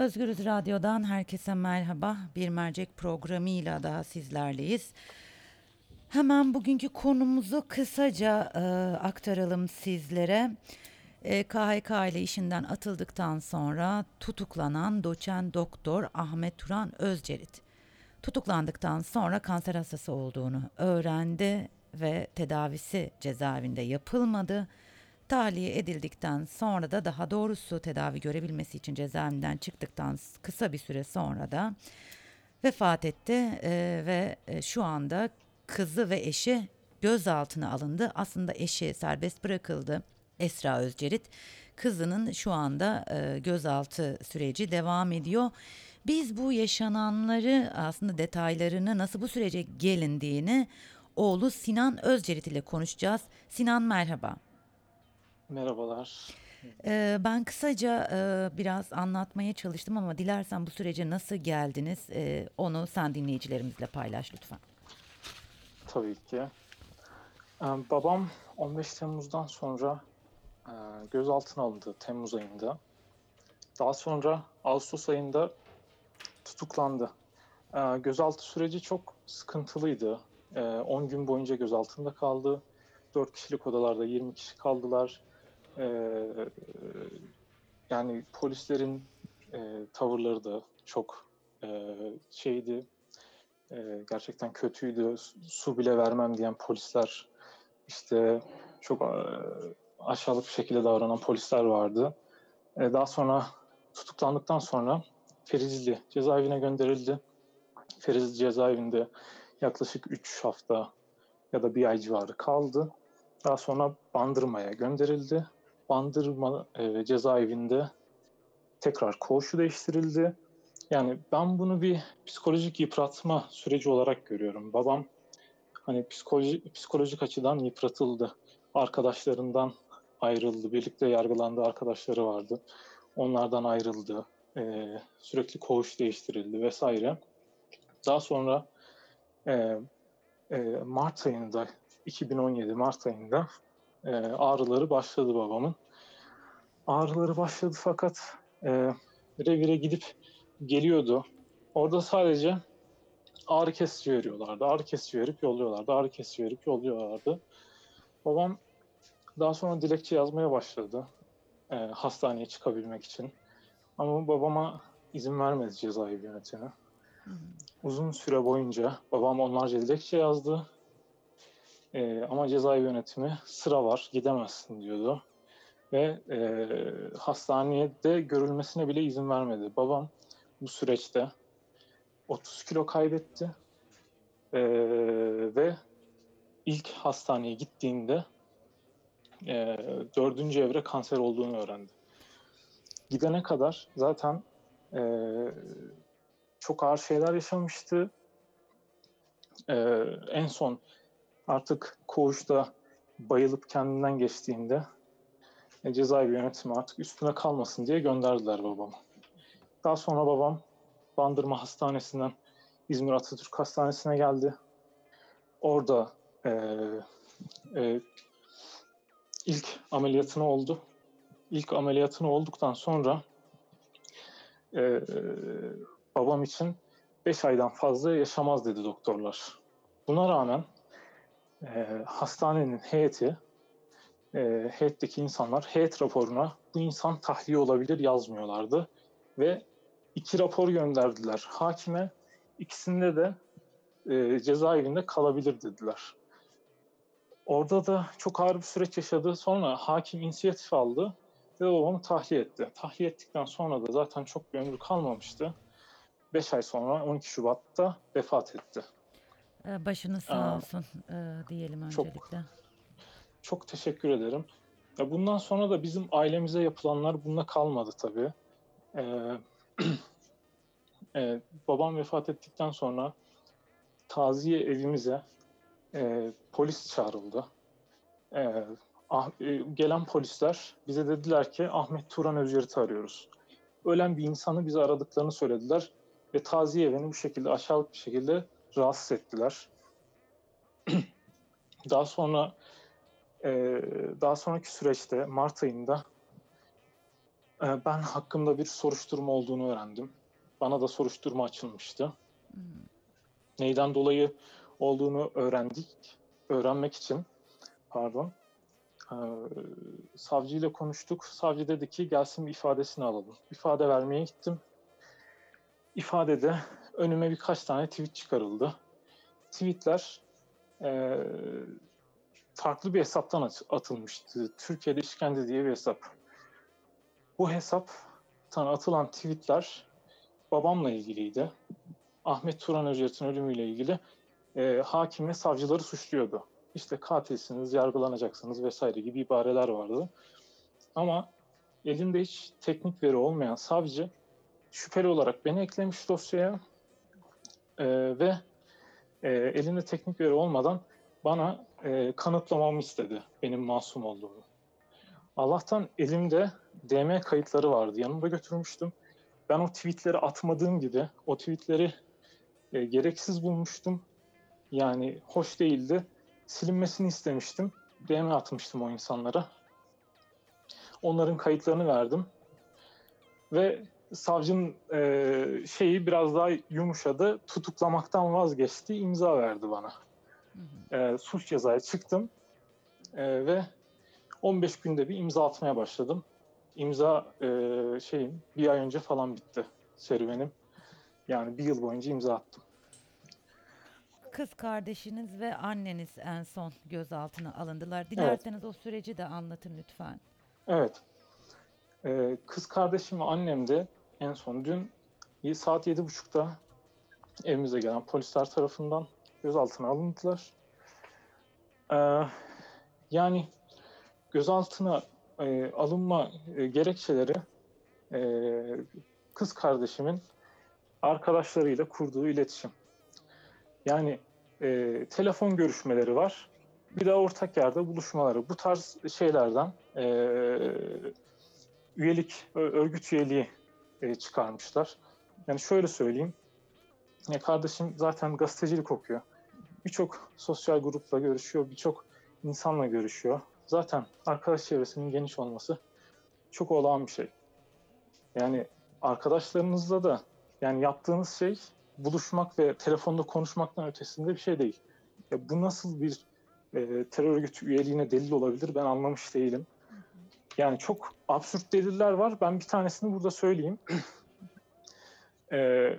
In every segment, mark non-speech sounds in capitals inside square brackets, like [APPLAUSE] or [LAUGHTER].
Özgürüz Radyo'dan herkese merhaba. Bir mercek programıyla daha sizlerleyiz. Hemen bugünkü konumuzu kısaca e, aktaralım sizlere. E, KHK ile işinden atıldıktan sonra tutuklanan doçent doktor Ahmet Turan Özcerit. Tutuklandıktan sonra kanser hastası olduğunu öğrendi ve tedavisi cezaevinde yapılmadı. Tahliye edildikten sonra da daha doğrusu tedavi görebilmesi için cezaevinden çıktıktan kısa bir süre sonra da vefat etti e, ve şu anda kızı ve eşi gözaltına alındı. Aslında eşi serbest bırakıldı. Esra Özcerit. Kızının şu anda e, gözaltı süreci devam ediyor. Biz bu yaşananları aslında detaylarını nasıl bu sürece gelindiğini oğlu Sinan Özcerit ile konuşacağız. Sinan merhaba. Merhabalar. Ee, ben kısaca e, biraz anlatmaya çalıştım ama dilersen bu sürece nasıl geldiniz e, onu sen dinleyicilerimizle paylaş lütfen. Tabii ki. Ee, babam 15 Temmuz'dan sonra e, gözaltına alındı Temmuz ayında. Daha sonra Ağustos ayında tutuklandı. Ee, gözaltı süreci çok sıkıntılıydı. Ee, 10 gün boyunca gözaltında kaldı. 4 kişilik odalarda 20 kişi kaldılar. Ee, yani polislerin e, tavırları da çok e, şeydi, e, gerçekten kötüydü. Su bile vermem diyen polisler, işte çok e, aşağılık bir şekilde davranan polisler vardı. E, daha sonra tutuklandıktan sonra Ferizli cezaevine gönderildi. Ferizli cezaevinde yaklaşık 3 hafta ya da bir ay civarı kaldı. Daha sonra Bandırma'ya gönderildi. Bandırma e, cezaevinde tekrar koğuşu değiştirildi. Yani ben bunu bir psikolojik yıpratma süreci olarak görüyorum. Babam hani psikoloji, psikolojik açıdan yıpratıldı. Arkadaşlarından ayrıldı. Birlikte yargılandığı arkadaşları vardı. Onlardan ayrıldı. E, sürekli koğuş değiştirildi vesaire. Daha sonra e, e, Mart ayında 2017 Mart ayında e, ağrıları başladı babamın. Ağrıları başladı fakat e, revire gidip geliyordu. Orada sadece ağrı kesici veriyorlardı. Ağrı kesici verip yolluyorlardı. Ağrı kesici verip yolluyorlardı. Babam daha sonra dilekçe yazmaya başladı. E, hastaneye çıkabilmek için. Ama babama izin vermedi cezaevi yönetimi. Uzun süre boyunca babam onlarca dilekçe yazdı. E, ama cezaevi yönetimi sıra var gidemezsin diyordu. Ve e, hastaneye de görülmesine bile izin vermedi. Babam bu süreçte 30 kilo kaybetti. E, ve ilk hastaneye gittiğinde e, dördüncü evre kanser olduğunu öğrendi. Gidene kadar zaten e, çok ağır şeyler yaşamıştı. E, en son artık koğuşta bayılıp kendinden geçtiğinde e, cezaevi yönetimi artık üstüne kalmasın diye gönderdiler babamı. Daha sonra babam Bandırma Hastanesi'nden İzmir Atatürk Hastanesi'ne geldi. Orada e, e, ilk ameliyatını oldu. İlk ameliyatını olduktan sonra e, babam için 5 aydan fazla yaşamaz dedi doktorlar. Buna rağmen e, hastanenin heyeti, e, heyetteki insanlar heyet raporuna bu insan tahliye olabilir yazmıyorlardı. Ve iki rapor gönderdiler hakime. İkisinde de e, cezaevinde kalabilir dediler. Orada da çok ağır bir süreç yaşadı. Sonra hakim inisiyatif aldı ve babamı tahliye etti. Tahliye ettikten sonra da zaten çok bir ömrü kalmamıştı. 5 ay sonra 12 Şubat'ta vefat etti. Ee, başınız sağ Aa, olsun e, diyelim Çok öncelikle. çok teşekkür ederim. Ya bundan sonra da bizim ailemize yapılanlar bununla kalmadı tabii. Ee, [CLEARS THROAT] e, babam vefat ettikten sonra taziye evimize e, polis çağrıldı. E, ah- e, gelen polisler bize dediler ki Ahmet Turan Özyerit'i arıyoruz. Ölen bir insanı bize aradıklarını söylediler ve taziye evini bu şekilde aşağılık bir şekilde rahatsız ettiler. [CLEARS THROAT] Daha sonra e, daha sonraki süreçte Mart ayında Ee, Ben hakkımda bir soruşturma olduğunu öğrendim. Bana da soruşturma açılmıştı. Neyden dolayı olduğunu öğrendik. Öğrenmek için, pardon. Ee, savcıyla konuştuk. Savcı dedi ki gelsin bir ifadesini alalım. İfade vermeye gittim. İfadede önüme birkaç tane tweet çıkarıldı. Tweetler e, farklı bir hesaptan at- atılmıştı. Türkiye'de işkence diye bir hesap. Bu hesaptan atılan tweetler babamla ilgiliydi. Ahmet Turan Öcet'in ölümüyle ilgili e, hakim ve savcıları suçluyordu. İşte katilsiniz, yargılanacaksınız vesaire gibi ibareler vardı. Ama elinde hiç teknik veri olmayan savcı şüpheli olarak beni eklemiş dosyaya E, ve e, elinde teknik veri olmadan bana e, kanıtlamamı istedi benim masum olduğumu. Allah'tan elimde DM kayıtları vardı. Yanımda götürmüştüm. Ben o tweetleri atmadığım gibi o tweetleri e, gereksiz bulmuştum. Yani hoş değildi. Silinmesini istemiştim. DM atmıştım o insanlara. Onların kayıtlarını verdim. Ve savcının e, şeyi biraz daha yumuşadı. Tutuklamaktan vazgeçti. imza verdi bana. E, suç cezaya çıktım. E, ve 15 günde bir imza atmaya başladım. İmza e, şeyim bir ay önce falan bitti serüvenim. Yani bir yıl boyunca imza attım. Kız kardeşiniz ve anneniz en son gözaltına alındılar. Dilerseniz o süreci de anlatın lütfen. Evet. E, kız kardeşim ve annem de en son dün saat yedi buçukta evimize gelen polisler tarafından gözaltına alındılar. E, yani gözaltına e, alınma e, gerekçeleri e, kız kardeşimin arkadaşlarıyla kurduğu iletişim. Yani e, telefon görüşmeleri var. Bir de ortak yerde buluşmaları. Bu tarz şeylerden e, üyelik, örgüt üyeliği e, çıkarmışlar. Yani şöyle söyleyeyim. Ya kardeşim zaten gazetecilik okuyor. Birçok sosyal grupla görüşüyor, birçok insanla görüşüyor. Zaten arkadaş çevresinin geniş olması çok olağan bir şey. Yani arkadaşlarınızla da yani yaptığınız şey buluşmak ve telefonda konuşmaktan ötesinde bir şey değil. Ya bu nasıl bir e, terör örgütü üyeliğine delil olabilir ben anlamış değilim. Yani çok absürt deliller var. Ben bir tanesini burada söyleyeyim. [CLEARS THROAT] E,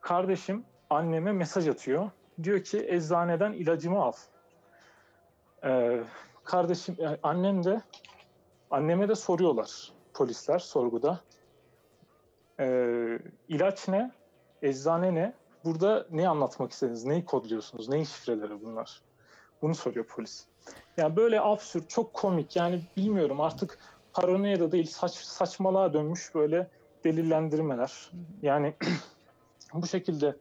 kardeşim anneme mesaj atıyor. Diyor ki eczaneden ilacımı al. E, kardeşim, e, annem de anneme de soruyorlar polisler sorguda. E, ilaç ne? Eczane ne? Burada ne anlatmak istediniz? Neyi kodluyorsunuz? Neyin şifreleri bunlar? Bunu soruyor polis. Yani böyle absürt, çok komik. Yani bilmiyorum artık paranoya da değil, saç, saçmalığa dönmüş böyle delillendirmeler. Yani [CLEARS THROAT] bu şekilde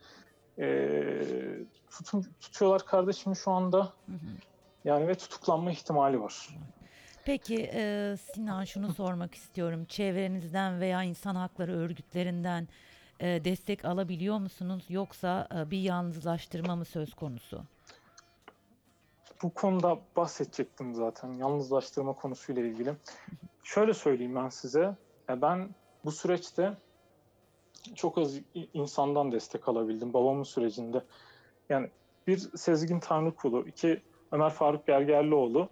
e, tutun, tutuyorlar kardeşimi şu anda. Yani ve tutuklanma ihtimali var. Peki e, Sinan şunu sormak istiyorum. Çevrenizden veya insan hakları örgütlerinden e, destek alabiliyor musunuz? Yoksa e, bir yalnızlaştırma mı söz konusu? Bu konuda bahsedecektim zaten yalnızlaştırma konusuyla ilgili. Şöyle söyleyeyim ben size. Ben bu süreçte çok az insandan destek alabildim babamın sürecinde. Yani bir Sezgin Tanrıkulu, iki Ömer Faruk Gergerlioğlu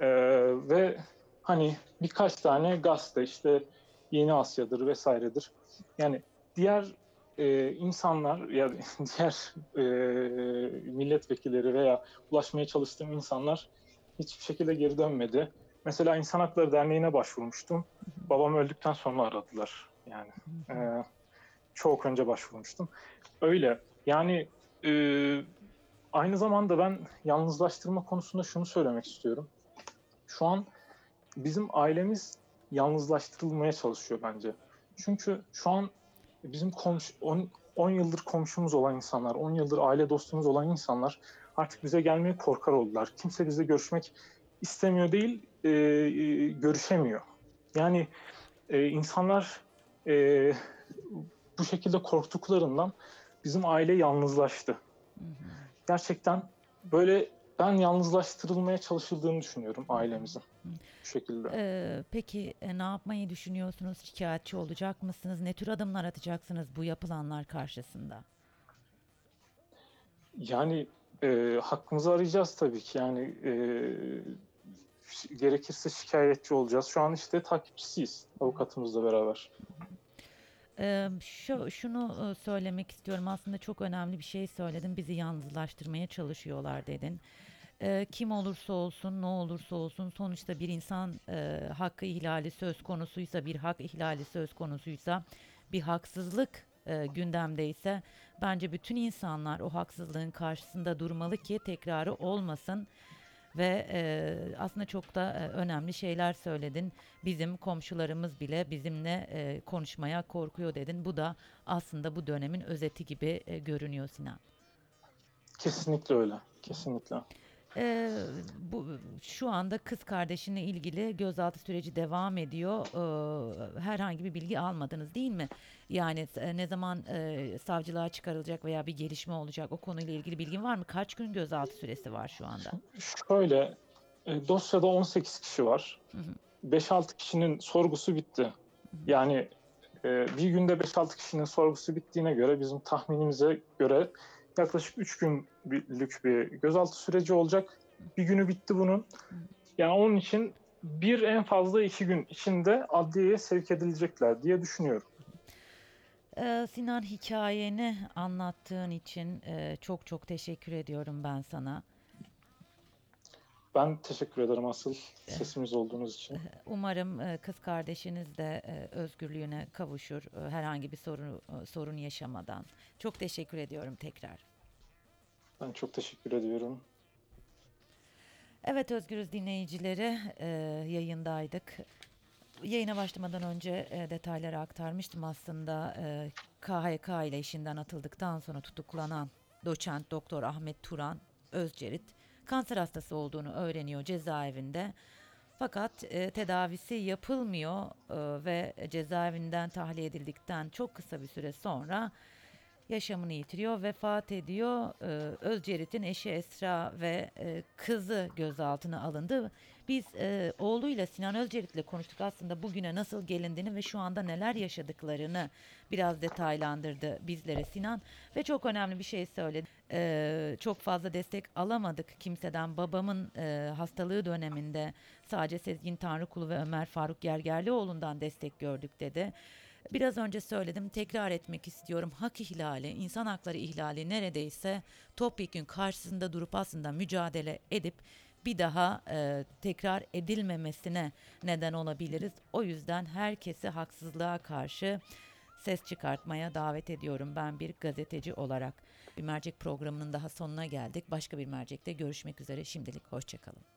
eee, ve hani birkaç tane gazete işte Yeni Asya'dır vesairedir. Yani diğer eee, insanlar ya [LAUGHS] diğer eee, milletvekilleri veya ulaşmaya çalıştığım insanlar hiçbir şekilde geri dönmedi. Mesela İnsan Hakları Derneği'ne başvurmuştum. Babam öldükten sonra aradılar. Yani eee, çok önce başvurmuştum. Öyle. Yani eee, aynı zamanda ben yalnızlaştırma konusunda şunu söylemek istiyorum. Şu an bizim ailemiz yalnızlaştırılmaya çalışıyor bence. Çünkü şu an bizim komşu 10 yıldır komşumuz olan insanlar, 10 yıldır aile dostumuz olan insanlar artık bize gelmeye korkar oldular. Kimse bizle görüşmek istemiyor değil, e, e, görüşemiyor. Yani e, insanlar e, bu şekilde korktuklarından bizim aile yalnızlaştı. Gerçekten böyle ben yalnızlaştırılmaya çalışıldığını düşünüyorum ailemizin. Bu şekilde. Ee, peki e, ne yapmayı düşünüyorsunuz? Şikayetçi olacak mısınız? Ne tür adımlar atacaksınız bu yapılanlar karşısında? Yani e, hakkımızı arayacağız tabii ki. Yani e, gerekirse şikayetçi olacağız. Şu an işte takipçisiyiz avukatımızla beraber. Şu, şunu söylemek istiyorum. Aslında çok önemli bir şey söyledin. Bizi yalnızlaştırmaya çalışıyorlar dedin. Kim olursa olsun, ne olursa olsun sonuçta bir insan hakkı ihlali söz konusuysa, bir hak ihlali söz konusuysa, bir haksızlık gündemdeyse bence bütün insanlar o haksızlığın karşısında durmalı ki tekrarı olmasın. Ve e, aslında çok da e, önemli şeyler söyledin. Bizim komşularımız bile bizimle e, konuşmaya korkuyor dedin. Bu da aslında bu dönemin özeti gibi e, görünüyor Sinan. Kesinlikle öyle. Kesinlikle. E, bu şu anda kız kardeşinle ilgili gözaltı süreci devam ediyor. E, herhangi bir bilgi almadınız değil mi? Yani e, ne zaman e, savcılığa çıkarılacak veya bir gelişme olacak o konuyla ilgili bilgin var mı? Kaç gün gözaltı süresi var şu anda? Şöyle, e, dosyada 18 kişi var. Hı hı. 5-6 kişinin sorgusu bitti. Yani e, bir günde 5-6 kişinin sorgusu bittiğine göre bizim tahminimize göre yaklaşık 3 günlük bir gözaltı süreci olacak. Bir günü bitti bunun. Yani onun için bir en fazla iki gün içinde adliyeye sevk edilecekler diye düşünüyorum. Ee, Sinan hikayeni anlattığın için e, çok çok teşekkür ediyorum ben sana. Ben teşekkür ederim asıl sesimiz olduğunuz için. [LAUGHS] Umarım e, kız kardeşiniz de e, özgürlüğüne kavuşur e, herhangi bir sorun sorun yaşamadan. Çok teşekkür ediyorum tekrar. Ben çok teşekkür ediyorum. Evet Özgürüz dinleyicileri yayındaydık. Yayına başlamadan önce e, detayları aktarmıştım aslında. E, KHK ile işinden atıldıktan sonra tutuklanan doçent doktor Ahmet Turan Özcerit kanser hastası olduğunu öğreniyor cezaevinde. Fakat e, tedavisi yapılmıyor e, ve cezaevinden tahliye edildikten çok kısa bir süre sonra yaşamını yitiriyor, vefat ediyor. Ee, Özcerit'in eşi Esra ve e, kızı gözaltına alındı. Biz e, oğluyla Sinan Özcerit'le konuştuk aslında bugüne nasıl gelindiğini ve şu anda neler yaşadıklarını biraz detaylandırdı bizlere Sinan. Ve çok önemli bir şey söyledi. Ee, çok fazla destek alamadık kimseden. Babamın e, hastalığı döneminde sadece Sezgin Tanrıkulu ve Ömer Faruk Gergerlioğlu'ndan destek gördük dedi. Biraz önce söyledim, tekrar etmek istiyorum. Hak ihlali, insan hakları ihlali neredeyse topyekün karşısında durup aslında mücadele edip bir daha e, tekrar edilmemesine neden olabiliriz. O yüzden herkesi haksızlığa karşı ses çıkartmaya davet ediyorum ben bir gazeteci olarak. Bir mercek programının daha sonuna geldik. Başka bir mercekte görüşmek üzere. Şimdilik hoşçakalın.